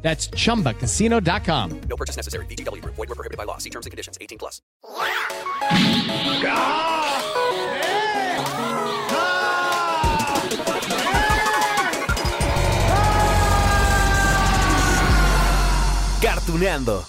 That's chumbacasino.com. No purchase necessary. VGW Group. Void were prohibited by law. See terms and conditions. 18 plus. Cartuneando.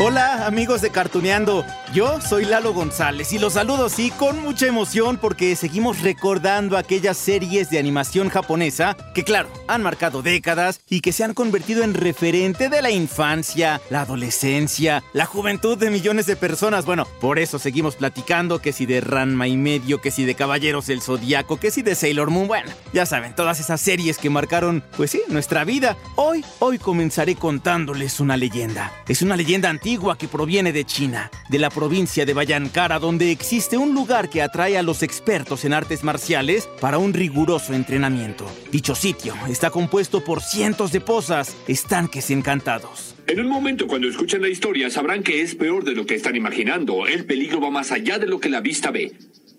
Hola amigos de Cartuneando, yo soy Lalo González y los saludo sí con mucha emoción porque seguimos recordando aquellas series de animación japonesa que claro, han marcado décadas y que se han convertido en referente de la infancia, la adolescencia, la juventud de millones de personas. Bueno, por eso seguimos platicando que si de Ranma y medio, que si de Caballeros del Zodiaco, que si de Sailor Moon, bueno, ya saben, todas esas series que marcaron, pues sí, nuestra vida. Hoy, hoy comenzaré contándoles una leyenda. Es una leyenda antigua que proviene de China, de la provincia de Bayankara, donde existe un lugar que atrae a los expertos en artes marciales para un riguroso entrenamiento. Dicho sitio está compuesto por cientos de pozas, estanques encantados. En un momento cuando escuchen la historia sabrán que es peor de lo que están imaginando. El peligro va más allá de lo que la vista ve.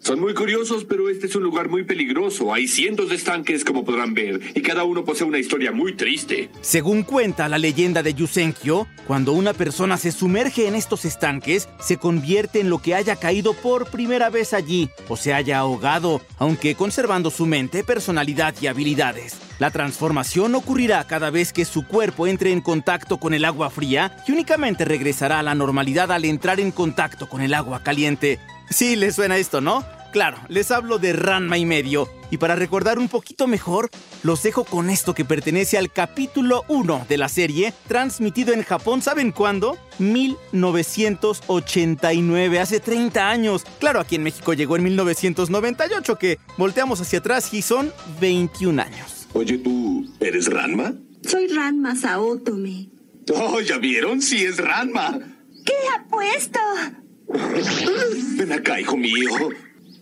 Son muy curiosos, pero este es un lugar muy peligroso. Hay cientos de estanques, como podrán ver, y cada uno posee una historia muy triste. Según cuenta la leyenda de Yusenkyo, cuando una persona se sumerge en estos estanques, se convierte en lo que haya caído por primera vez allí, o se haya ahogado, aunque conservando su mente, personalidad y habilidades. La transformación ocurrirá cada vez que su cuerpo entre en contacto con el agua fría y únicamente regresará a la normalidad al entrar en contacto con el agua caliente. Sí, les suena esto, ¿no? Claro, les hablo de Ranma y medio. Y para recordar un poquito mejor, los dejo con esto que pertenece al capítulo 1 de la serie, transmitido en Japón, ¿saben cuándo? 1989, hace 30 años. Claro, aquí en México llegó en 1998, que volteamos hacia atrás y son 21 años. Oye, ¿tú eres Ranma? Soy Ranma Saotome. Oh, ¿ya vieron? Sí, es Ranma. ¿Qué apuesto? Ven acá, hijo mío.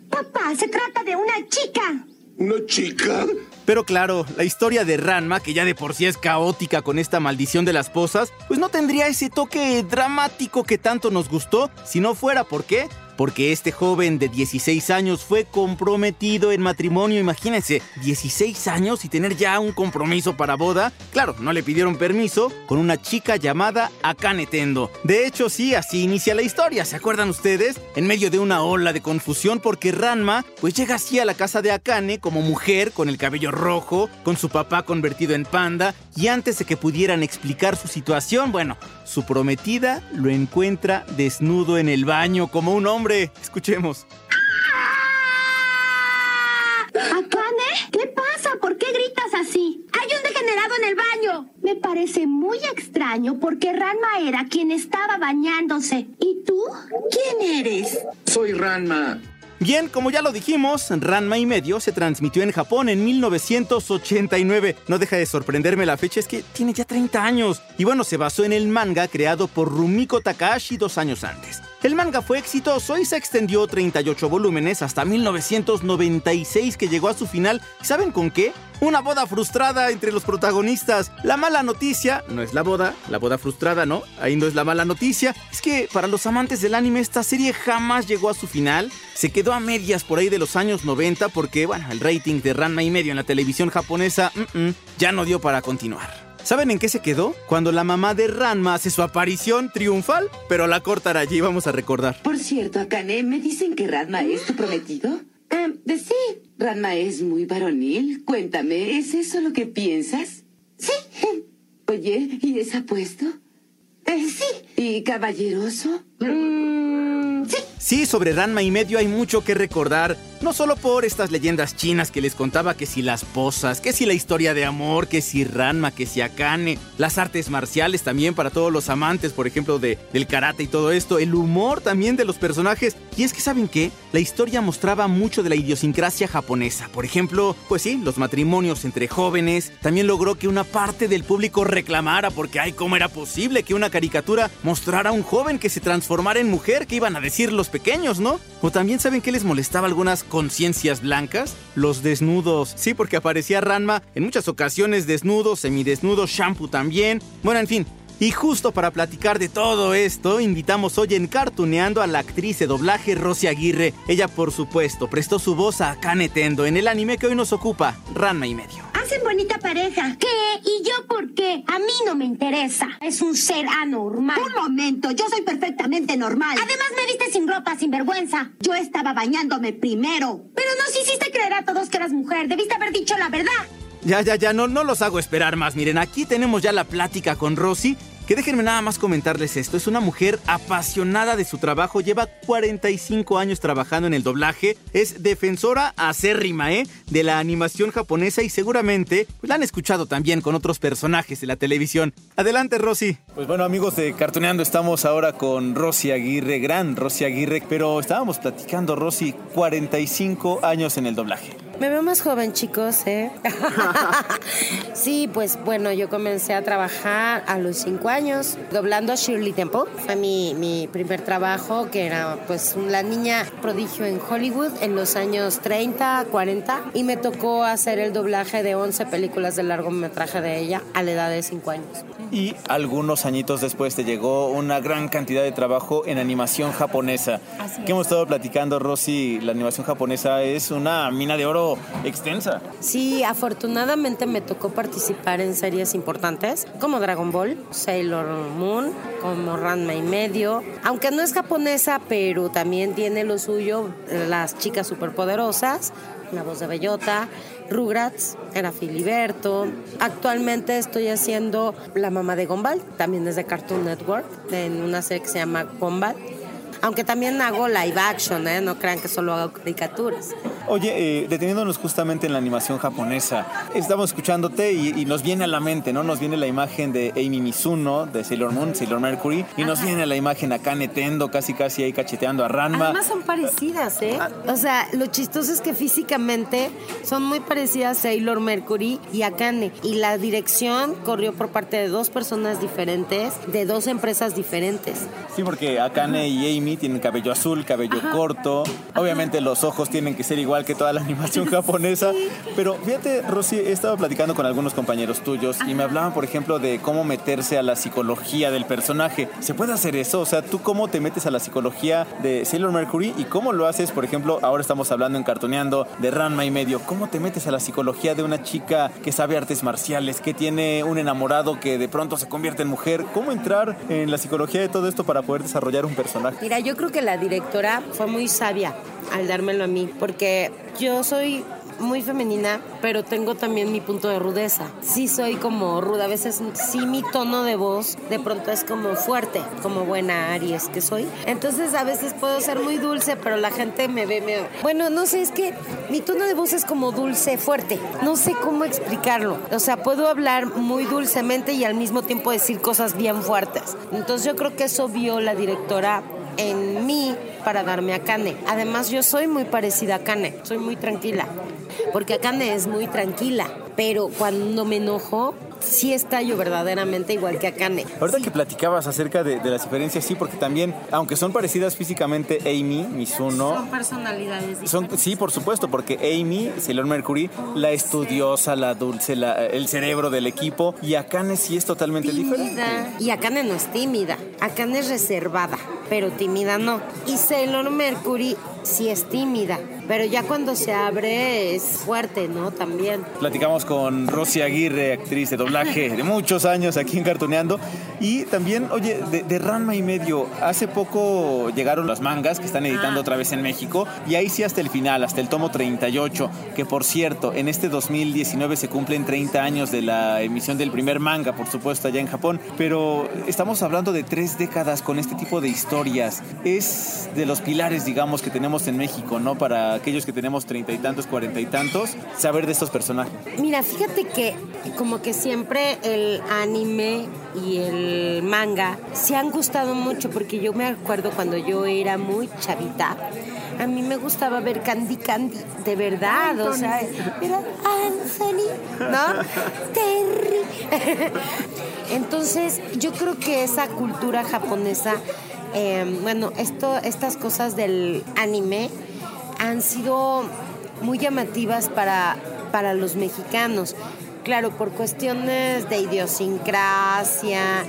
Papá, se trata de una chica. ¿Una chica? Pero claro, la historia de Ranma, que ya de por sí es caótica con esta maldición de las posas, pues no tendría ese toque dramático que tanto nos gustó si no fuera por qué porque este joven de 16 años fue comprometido en matrimonio, imagínense, 16 años y tener ya un compromiso para boda. Claro, no le pidieron permiso con una chica llamada Akane Tendo. De hecho, sí, así inicia la historia, ¿se acuerdan ustedes? En medio de una ola de confusión porque Ranma pues llega así a la casa de Akane como mujer con el cabello rojo, con su papá convertido en panda y antes de que pudieran explicar su situación, bueno, su prometida lo encuentra desnudo en el baño como un hombre. Escuchemos. ¿Akane? ¿Qué pasa? ¿Por qué gritas así? Hay un degenerado en el baño. Me parece muy extraño porque Ranma era quien estaba bañándose. ¿Y tú? ¿Quién eres? Soy Ranma. Bien, como ya lo dijimos, Ranma y medio se transmitió en Japón en 1989. No deja de sorprenderme la fecha, es que tiene ya 30 años. Y bueno, se basó en el manga creado por Rumiko Takahashi dos años antes. El manga fue exitoso y se extendió 38 volúmenes hasta 1996 que llegó a su final. ¿Saben con qué? Una boda frustrada entre los protagonistas. La mala noticia, no es la boda, la boda frustrada no, ahí no es la mala noticia, es que para los amantes del anime esta serie jamás llegó a su final. Se quedó a medias por ahí de los años 90 porque, bueno, el rating de Ranma y medio en la televisión japonesa mm, mm, ya no dio para continuar. ¿Saben en qué se quedó? Cuando la mamá de Ranma hace su aparición triunfal, pero la cortará allí, vamos a recordar. Por cierto, Akane, ¿me dicen que Ranma es tu prometido? Eh, de sí. Ranma es muy varonil. Cuéntame, ¿es eso lo que piensas? Sí. Oye, ¿y es apuesto? Eh, sí. ¿Y caballeroso? Mm, sí. Sí, sobre Ranma y medio hay mucho que recordar. No solo por estas leyendas chinas que les contaba que si las posas, que si la historia de amor, que si Ranma, que si Akane, las artes marciales también para todos los amantes, por ejemplo, de, del karate y todo esto, el humor también de los personajes. Y es que, ¿saben qué? La historia mostraba mucho de la idiosincrasia japonesa. Por ejemplo, pues sí, los matrimonios entre jóvenes. También logró que una parte del público reclamara porque, ay, ¿cómo era posible que una caricatura mostrara a un joven que se transformara en mujer? ¿Qué iban a decir los pequeños, no? O también, ¿saben qué les molestaba algunas conciencias blancas? Los desnudos. Sí, porque aparecía Ranma en muchas ocasiones desnudo, semidesnudo, shampoo también. Bueno, en fin, y justo para platicar de todo esto, invitamos hoy en Cartuneando a la actriz de doblaje Rosy Aguirre. Ella, por supuesto, prestó su voz a Akane Tendo en el anime que hoy nos ocupa, Ranma y medio. Hacen bonita pareja. ¿Qué? ¿Y yo por qué? A mí no me interesa. Es un ser anormal. Un momento, yo soy perfectamente normal. Además me viste sin ropa, sin vergüenza. Yo estaba bañándome primero. Pero nos hiciste creer a todos que eras mujer. Debiste haber dicho la verdad. Ya, ya, ya, no, no los hago esperar más. Miren, aquí tenemos ya la plática con Rosy. Que déjenme nada más comentarles esto. Es una mujer apasionada de su trabajo. Lleva 45 años trabajando en el doblaje. Es defensora acérrima, ¿eh? De la animación japonesa y seguramente pues, la han escuchado también con otros personajes de la televisión. Adelante, Rosy. Pues bueno, amigos de Cartuneando, estamos ahora con Rosy Aguirre, gran Rosy Aguirre. Pero estábamos platicando, Rosy, 45 años en el doblaje. Me veo más joven, chicos, ¿eh? sí, pues bueno, yo comencé a trabajar a los cinco años, doblando a Shirley Temple. Fue mi, mi primer trabajo, que era pues la niña prodigio en Hollywood en los años 30, 40. Y me tocó hacer el doblaje de 11 películas de largometraje de ella a la edad de cinco años. Y algunos añitos después te llegó una gran cantidad de trabajo en animación japonesa. Así que hemos estado platicando, Rosy, la animación japonesa es una mina de oro extensa. Sí, afortunadamente me tocó participar en series importantes como Dragon Ball, Sailor Moon, como Ranma y medio. Aunque no es japonesa, pero también tiene lo suyo las chicas superpoderosas, la voz de Bellota, Rugrats, era Filiberto. Actualmente estoy haciendo La mamá de Gumball, también es de Cartoon Network, en una serie que se llama Gumball. Aunque también hago live action, ¿eh? no crean que solo hago caricaturas. Oye, eh, deteniéndonos justamente en la animación japonesa, estamos escuchándote y, y, nos viene a la mente, ¿no? Nos viene la imagen de Amy Mizuno, de Sailor Moon, Sailor Mercury, y nos viene la imagen acá Tendo, casi casi ahí cacheteando a Ranma. Además son parecidas, ¿eh? O sea, lo chistoso es que físicamente son muy parecidas Sailor Mercury y Akane. Y la dirección corrió por parte de dos personas diferentes, de dos empresas diferentes. Sí, porque Akane y Amy tienen cabello azul, cabello Ajá. corto. Obviamente los ojos tienen que ser igual que toda la animación japonesa. Pero fíjate, Rosy, he estado platicando con algunos compañeros tuyos y me hablaban, por ejemplo, de cómo meterse a la psicología del personaje. ¿Se puede hacer eso? O sea, ¿tú cómo te metes a la psicología de Sailor Mercury y cómo lo haces? Por ejemplo, ahora estamos hablando en Cartoneando de Ranma y medio. ¿Cómo te metes a la psicología de una chica que sabe artes marciales, que tiene un enamorado que de pronto se convierte en mujer? ¿Cómo entrar en la psicología de todo esto para poder desarrollar un personaje? Mira, yo creo que la directora fue muy sabia al dármelo a mí, porque yo soy muy femenina, pero tengo también mi punto de rudeza. Sí soy como ruda, a veces sí mi tono de voz de pronto es como fuerte, como buena Aries que soy. Entonces a veces puedo ser muy dulce, pero la gente me ve, me... bueno, no sé, es que mi tono de voz es como dulce, fuerte. No sé cómo explicarlo. O sea, puedo hablar muy dulcemente y al mismo tiempo decir cosas bien fuertes. Entonces yo creo que eso vio la directora en mí para darme a Kane. Además, yo soy muy parecida a Kane, soy muy tranquila, porque Akane es muy tranquila, pero cuando me enojo, sí estallo verdaderamente igual que Akane. Ahorita que platicabas acerca de, de, las diferencias, sí, porque también, aunque son parecidas físicamente, Amy, Mizuno... Son personalidades son, Sí, por supuesto, porque Amy, Sailor Mercury, la estudiosa, la dulce, la, el cerebro del equipo, y Akane sí es totalmente tímida. diferente. Y Akane no es tímida, Akane es reservada, pero tímida no. Y Sailor Mercury sí es tímida, pero ya cuando se abre es fuerte, ¿no? También. Platicamos con Rosy Aguirre, actriz de doblaje de muchos años aquí en Cartoneando. Y también, oye, de, de, Ranma y medio, hace poco llegaron las mangas que están editando ah. otra vez en México. Y ahí sí hasta el final, hasta el tomo 38, que por cierto, en este 2019 se cumplen 30 años de la emisión del primer manga, por supuesto, allá en Japón. Pero estamos hablando de tres tres décadas con este tipo de historias. Es de los pilares, digamos, que tenemos en México, ¿no? Para aquellos que tenemos treinta y tantos, cuarenta y tantos, saber de estos personajes. Mira, fíjate que como que siempre el anime y el manga se han gustado mucho porque yo me acuerdo cuando yo era muy chavita. A mí me gustaba ver Candy Candy, de verdad, o sea, era Anthony, ¿no? Terry. Entonces, yo creo que esa cultura japonesa, eh, bueno, esto, estas cosas del anime han sido muy llamativas para, para los mexicanos. Claro, por cuestiones de idiosincrasia,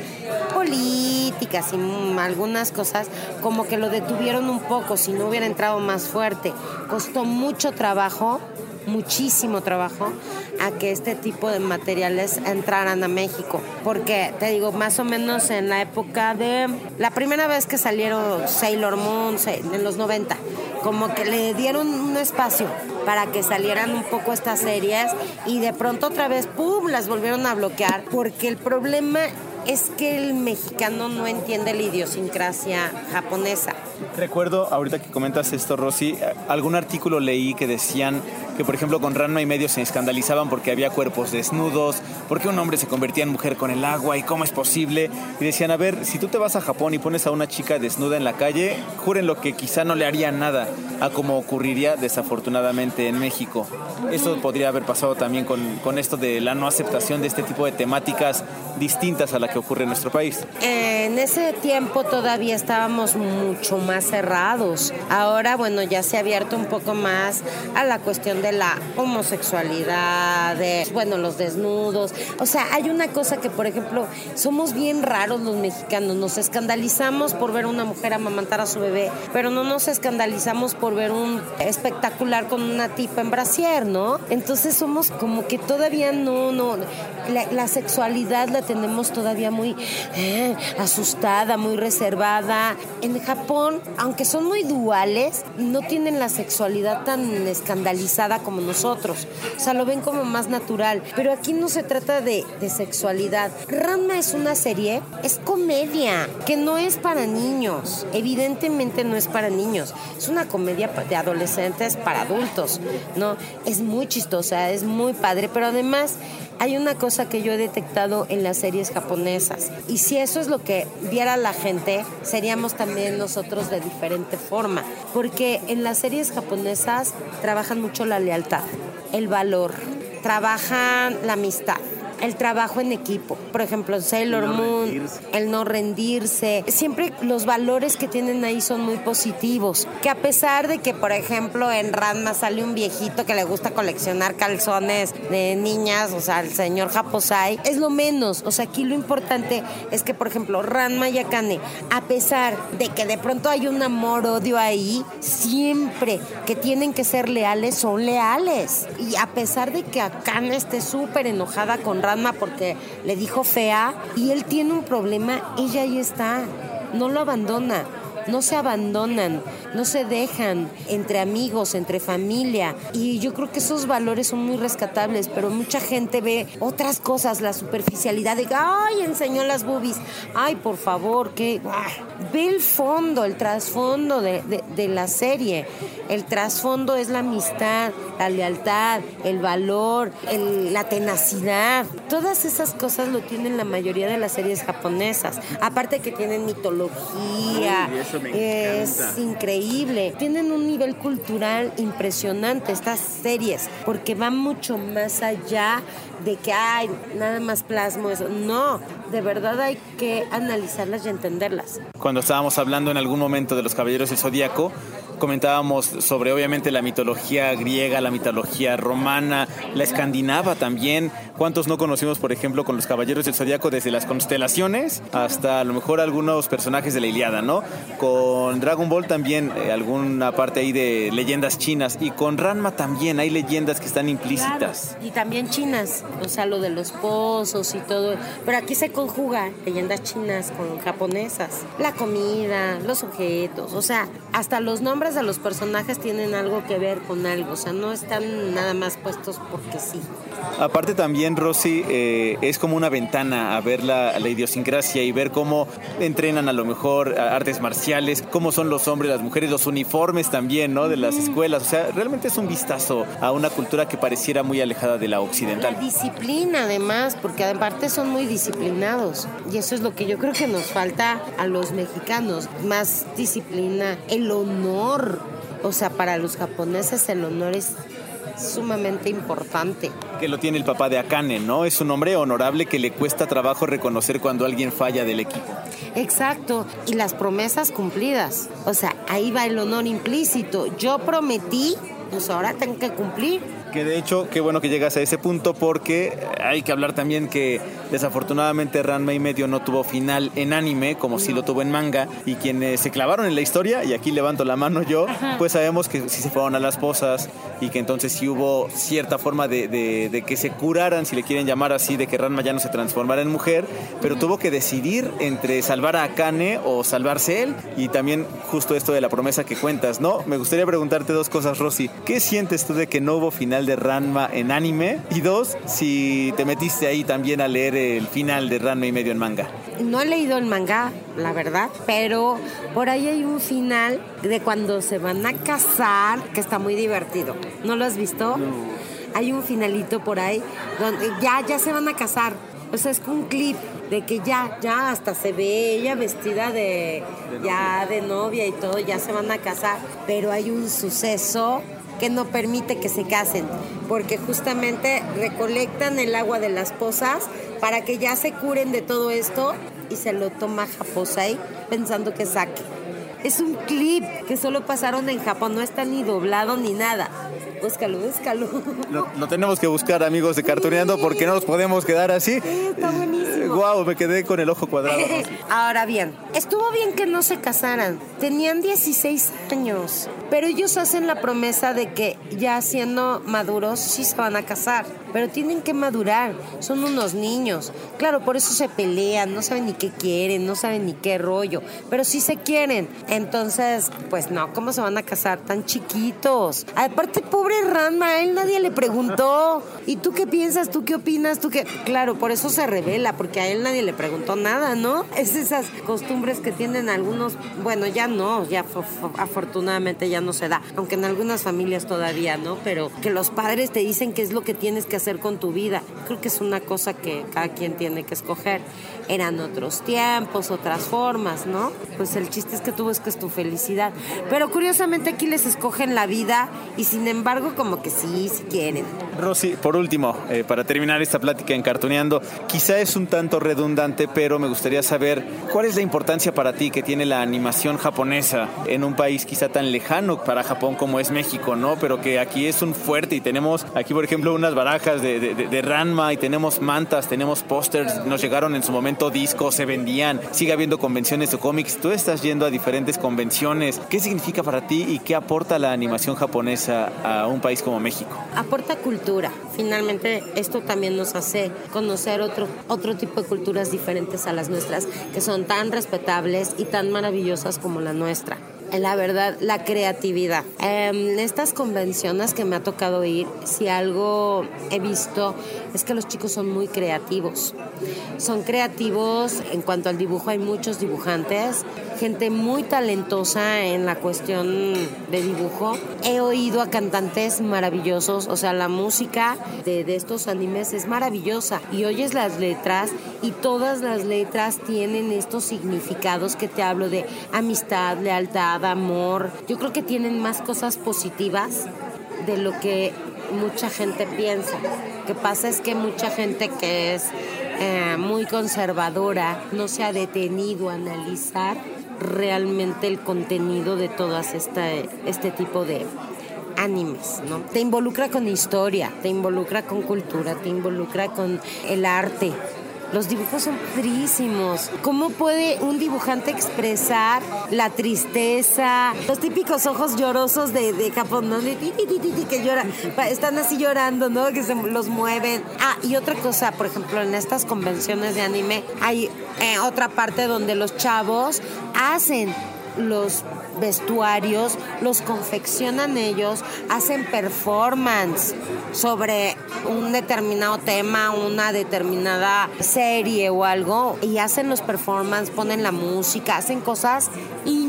políticas y mm, algunas cosas, como que lo detuvieron un poco, si no hubiera entrado más fuerte. Costó mucho trabajo, muchísimo trabajo, a que este tipo de materiales entraran a México. Porque, te digo, más o menos en la época de la primera vez que salieron Sailor Moon, en los 90, como que le dieron un espacio para que salieran un poco estas series y de pronto otra vez, ¡pum!, las volvieron a bloquear porque el problema es que el mexicano no entiende la idiosincrasia japonesa. Recuerdo, ahorita que comentas esto, Rosy, algún artículo leí que decían que, por ejemplo, con Ranma y medio se escandalizaban porque había cuerpos desnudos, porque un hombre se convertía en mujer con el agua y cómo es posible. Y decían, a ver, si tú te vas a Japón y pones a una chica desnuda en la calle, juren lo que quizá no le haría nada a como ocurriría desafortunadamente en México. Eso podría haber pasado también con, con esto de la no aceptación de este tipo de temáticas distintas a la que ocurre en nuestro país. En ese tiempo todavía estábamos mucho más cerrados. Ahora, bueno, ya se ha abierto un poco más a la cuestión de la homosexualidad, de, bueno, los desnudos. O sea, hay una cosa que, por ejemplo, somos bien raros los mexicanos. Nos escandalizamos por ver a una mujer amamantar a su bebé, pero no nos escandalizamos por ver un espectacular con una tipa en brasier, ¿no? Entonces somos como que todavía no, no, la, la sexualidad la tenemos todavía muy eh, asustada, muy reservada. En Japón, aunque son muy duales, no tienen la sexualidad tan escandalizada como nosotros. O sea, lo ven como más natural. Pero aquí no se trata de, de sexualidad. Ranma es una serie, es comedia, que no es para niños. Evidentemente no es para niños. Es una comedia de adolescentes para adultos, ¿no? Es muy chistosa, es muy padre, pero además hay una cosa que yo he detectado en las series japonesas. Y si eso es lo que viera la gente, seríamos también nosotros de diferente forma. Porque en las series japonesas trabajan mucho la lealtad, el valor, trabajan la amistad el trabajo en equipo. Por ejemplo, Sailor Moon, el no rendirse. Siempre los valores que tienen ahí son muy positivos. Que a pesar de que, por ejemplo, en Ranma sale un viejito que le gusta coleccionar calzones de niñas, o sea, el señor Japosai, es lo menos. O sea, aquí lo importante es que, por ejemplo, Ranma y Akane, a pesar de que de pronto hay un amor-odio ahí, siempre que tienen que ser leales, son leales. Y a pesar de que Akane esté súper enojada con Ranma porque le dijo fea y él tiene un problema, ella ahí está, no lo abandona. No se abandonan, no se dejan entre amigos, entre familia. Y yo creo que esos valores son muy rescatables, pero mucha gente ve otras cosas, la superficialidad de, ay, enseñó las boobies. Ay, por favor, que ve el fondo, el trasfondo de, la serie. El trasfondo es la amistad, la lealtad, el valor, la tenacidad. Todas esas cosas lo tienen la mayoría de las series japonesas. Aparte que tienen mitología, eso me es encanta. increíble. Tienen un nivel cultural impresionante estas series, porque van mucho más allá de que, ay, nada más plasmo eso. No, de verdad hay que analizarlas y entenderlas. Cuando estábamos hablando en algún momento de los Caballeros del Zodíaco, comentábamos sobre obviamente la mitología griega, la mitología romana, la escandinava también. ¿Cuántos no conocimos, por ejemplo, con los Caballeros del Zodíaco desde las constelaciones hasta a lo mejor algunos personajes de la Iliada, ¿no? Con Dragon Ball también eh, alguna parte ahí de leyendas chinas y con Ranma también hay leyendas que están implícitas. Claro, Y también chinas, o sea, lo de los pozos y todo. Pero aquí se conjuga leyendas chinas con japonesas. La comida, los objetos, o sea, hasta los nombres de los personajes tienen algo que ver con algo. O sea, no están nada más puestos porque sí. Aparte también, Rosy, eh, es como una ventana a ver la, la, idiosincrasia y ver cómo entrenan a lo mejor artes marciales, cómo son los hombres, las mujeres, los uniformes también, ¿no? De las escuelas. O sea, realmente es un vistazo a una cultura que pareciera muy alejada de la occidental. La disciplina, además, porque aparte son muy disciplinados. Y eso es lo que yo creo que nos falta a los mexicanos. Más disciplina, el honor. O sea, para los japoneses el honor es sumamente importante. Que lo tiene el papá de Akane, ¿no? Es un hombre honorable que le cuesta trabajo reconocer cuando alguien falla del equipo. Exacto, y las promesas cumplidas. O sea, ahí va el honor implícito. Yo prometí, pues ahora tengo que cumplir. Que de hecho, qué bueno que llegas a ese punto porque hay que hablar también que desafortunadamente Ranma y medio no tuvo final en anime como si lo tuvo en manga y quienes se clavaron en la historia, y aquí levanto la mano yo, pues sabemos que sí se fueron a las posas y que entonces sí hubo cierta forma de, de, que se curaran, si le quieren llamar así, de que Ranma ya no se transformara en mujer, pero tuvo que decidir entre salvar a Akane o salvarse él y también justo esto de la promesa que cuentas, ¿no? Me gustaría preguntarte dos cosas, Rosy. ¿Qué sientes tú de que no hubo final de Ranma en anime? Y dos, si te metiste ahí también a leer el final de Ranma y medio en manga. No he leído el manga, la verdad, pero por ahí hay un final de cuando se van a casar que está muy divertido. ¿No lo has visto? Hay un finalito por ahí donde ya, ya se van a casar. O sea, es un clip de que ya, ya hasta se ve ella vestida de, ya de novia y todo, ya se van a casar. Pero hay un suceso que no permite que se casen, porque justamente recolectan el agua de las pozas para que ya se curen de todo esto y se lo toma Japosai pensando que saque. Es un clip que solo pasaron en Japón, no está ni doblado ni nada. Búscalo, búscalo. Lo, tenemos que buscar, amigos de Cartoneando, porque no nos podemos quedar así. está buenísimo. Wow, me quedé con el ojo cuadrado. Ahora bien, estuvo bien que no se casaran. Tenían 16 años, pero ellos hacen la promesa de que ya siendo maduros sí se van a casar pero tienen que madurar, son unos niños. Claro, por eso se pelean, no saben ni qué quieren, no saben ni qué rollo, pero sí se quieren. Entonces, pues no, ¿cómo se van a casar tan chiquitos? Aparte, pobre Ranma, a él nadie le preguntó. ¿Y tú qué piensas? ¿Tú qué opinas? ¿Tú qué? Claro, por eso se revela, porque a él nadie le preguntó nada, ¿no? Es esas costumbres que tienen algunos, bueno, ya no, ya afortunadamente ya no se da, aunque en algunas familias todavía, ¿no? Pero que los padres te dicen qué es lo que tienes que hacer con tu vida. Creo que es una cosa que cada quien tiene que escoger. Eran otros tiempos, otras formas, ¿no? Pues el chiste es que tú busques tu felicidad. Pero curiosamente aquí les escogen la vida y sin embargo como que sí, si quieren. Rosy, por último, eh, para terminar esta plática en Cartoneando, quizá es un tanto redundante, pero me gustaría saber cuál es la importancia para ti que tiene la animación japonesa en un país quizá tan lejano para Japón como es México, ¿no? Pero que aquí es un fuerte y tenemos aquí, por ejemplo, unas barajas de, Ranma y tenemos mantas, tenemos pósters, nos llegaron en su momento discos, se vendían, sigue habiendo convenciones de cómics, tú estás yendo a diferentes convenciones. ¿Qué significa para ti y qué aporta la animación japonesa a un país como México? Aporta cultura. Finalmente esto también nos hace conocer otro, otro tipo de culturas diferentes a las nuestras, que son tan respetables y tan maravillosas como la nuestra la verdad, la creatividad. En em, estas convenciones que me ha tocado ir, si algo he visto es que los chicos son muy creativos. Son creativos en cuanto al dibujo, hay muchos dibujantes, gente muy talentosa en la cuestión de dibujo. He oído a cantantes maravillosos, o sea, la música de, estos animes es maravillosa y oyes las letras y todas las letras tienen estos significados que te hablo de amistad, lealtad, amor. Yo creo que tienen más cosas positivas de lo que mucha gente piensa. Lo que pasa es que mucha gente que es eh, muy conservadora no se ha detenido a analizar realmente el contenido de todas este, este tipo de animes, ¿no? Te involucra con historia, te involucra con cultura, te involucra con el arte, los dibujos son padrísimos. ¿Cómo puede un dibujante expresar la tristeza, los típicos ojos llorosos de, de Japón, ¿no? que lloran, están así llorando, ¿no? Que se los mueven. Ah, y otra cosa, por ejemplo, en estas convenciones de anime hay eh, otra parte donde los chavos hacen los vestuarios, los confeccionan ellos, hacen performance sobre un determinado tema, una determinada serie o algo, y hacen los performance, ponen la música, hacen cosas increíbles.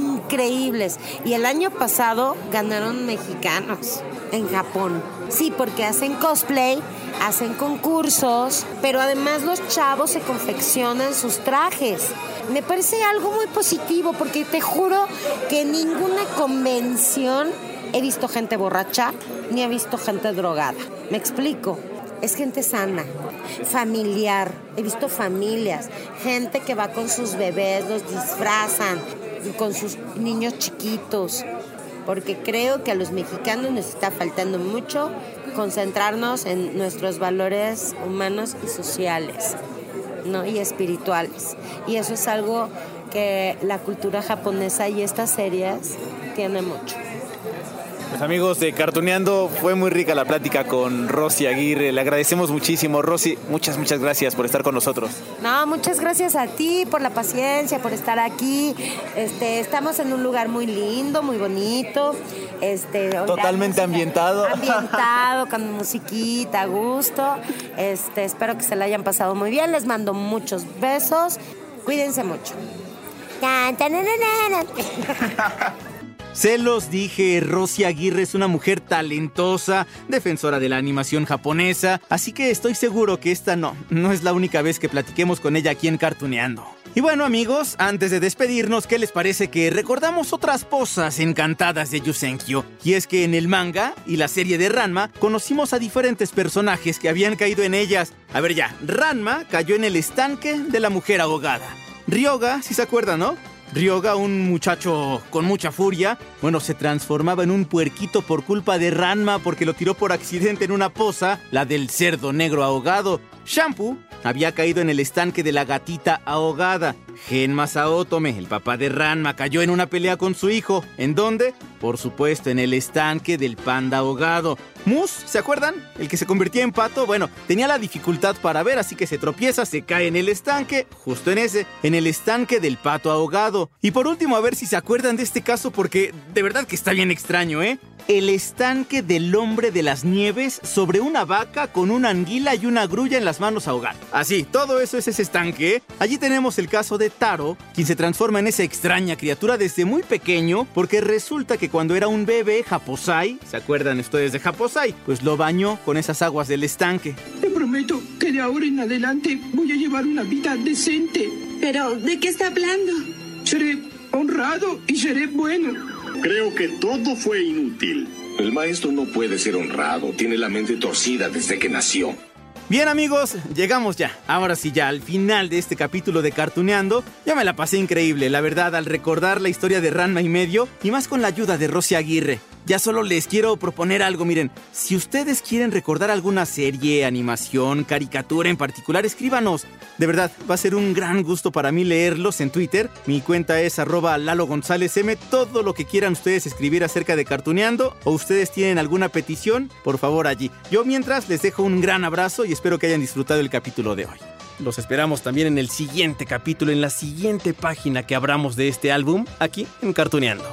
Y el año pasado ganaron mexicanos en Japón. Sí, porque hacen cosplay, hacen concursos, pero además los chavos se confeccionan sus trajes. Me parece algo muy positivo porque te juro que en ninguna convención he visto gente borracha ni he visto gente drogada. ¿Me explico? Es gente sana, familiar. He visto familias, gente que va con sus bebés, los disfrazan, con sus niños chiquitos porque creo que a los mexicanos nos está faltando mucho concentrarnos en nuestros valores humanos y sociales, ¿no? Y espirituales. Y eso es algo que la cultura japonesa y estas series tienen mucho. Pues amigos de Cartuneando, fue muy rica la plática con Rosy Aguirre. Le agradecemos muchísimo. Rosy, muchas, muchas gracias por estar con nosotros. No, muchas gracias a ti por la paciencia, por estar aquí. Este, estamos en un lugar muy lindo, muy bonito. Este, Totalmente ambientado. Ambientado, con musiquita, a gusto. Este, espero que se la hayan pasado muy bien. Les mando muchos besos. Cuídense mucho. Se los dije, Rosy Aguirre es una mujer talentosa, defensora de la animación japonesa, así que estoy seguro que esta no, no es la única vez que platiquemos con ella aquí en Cartuneando. Y bueno amigos, antes de despedirnos, ¿qué les parece que recordamos otras posas encantadas de Yusenkyo? Y es que en el manga y la serie de Ranma conocimos a diferentes personajes que habían caído en ellas. A ver ya, Ranma cayó en el estanque de la mujer ahogada. Ryoga, si se acuerdan, ¿no? Ryoga, un muchacho con mucha furia, bueno, se transformaba en un puerquito por culpa de Ranma porque lo tiró por accidente en una poza, la del cerdo negro ahogado. Shampoo había caído en el estanque de la gatita ahogada. Gen Masaotome, el papá de Ranma, cayó en una pelea con su hijo. ¿En dónde? Por supuesto, en el estanque del panda ahogado. Mus, ¿se acuerdan? El que se convertía en pato, bueno, tenía la dificultad para ver, así que se tropieza, se cae en el estanque, justo en ese, en el estanque del pato ahogado. Y por último, a ver si se acuerdan de este caso, porque de verdad que está bien extraño, ¿eh? El estanque del hombre de las nieves sobre una vaca con una anguila y una grulla en las manos ahogada. Así, todo eso es ese estanque. Allí tenemos el caso de Taro, quien se transforma en esa extraña criatura desde muy pequeño, porque resulta que cuando era un bebé, Japosai, ¿se acuerdan ustedes de Japosai? Pues lo bañó con esas aguas del estanque. Te prometo que de ahora en adelante voy a llevar una vida decente. Pero, ¿de qué está hablando? Seré honrado y seré bueno. Creo que todo fue inútil. El maestro no puede ser honrado, tiene la mente torcida desde que nació. Bien amigos, llegamos ya, ahora sí ya al final de este capítulo de Cartuneando. Ya me la pasé increíble, la verdad, al recordar la historia de Ranma y medio y más con la ayuda de Rosy Aguirre. Ya solo les quiero proponer algo, miren, si ustedes quieren recordar alguna serie, animación, caricatura en particular, escríbanos. De verdad, va a ser un gran gusto para mí leerlos en Twitter. Mi cuenta es arroba Lalo González M. Todo lo que quieran ustedes escribir acerca de Cartuneando o ustedes tienen alguna petición, por favor allí. Yo mientras les dejo un gran abrazo y espero que hayan disfrutado el capítulo de hoy. Los esperamos también en el siguiente capítulo, en la siguiente página que abramos de este álbum, aquí en Cartuneando.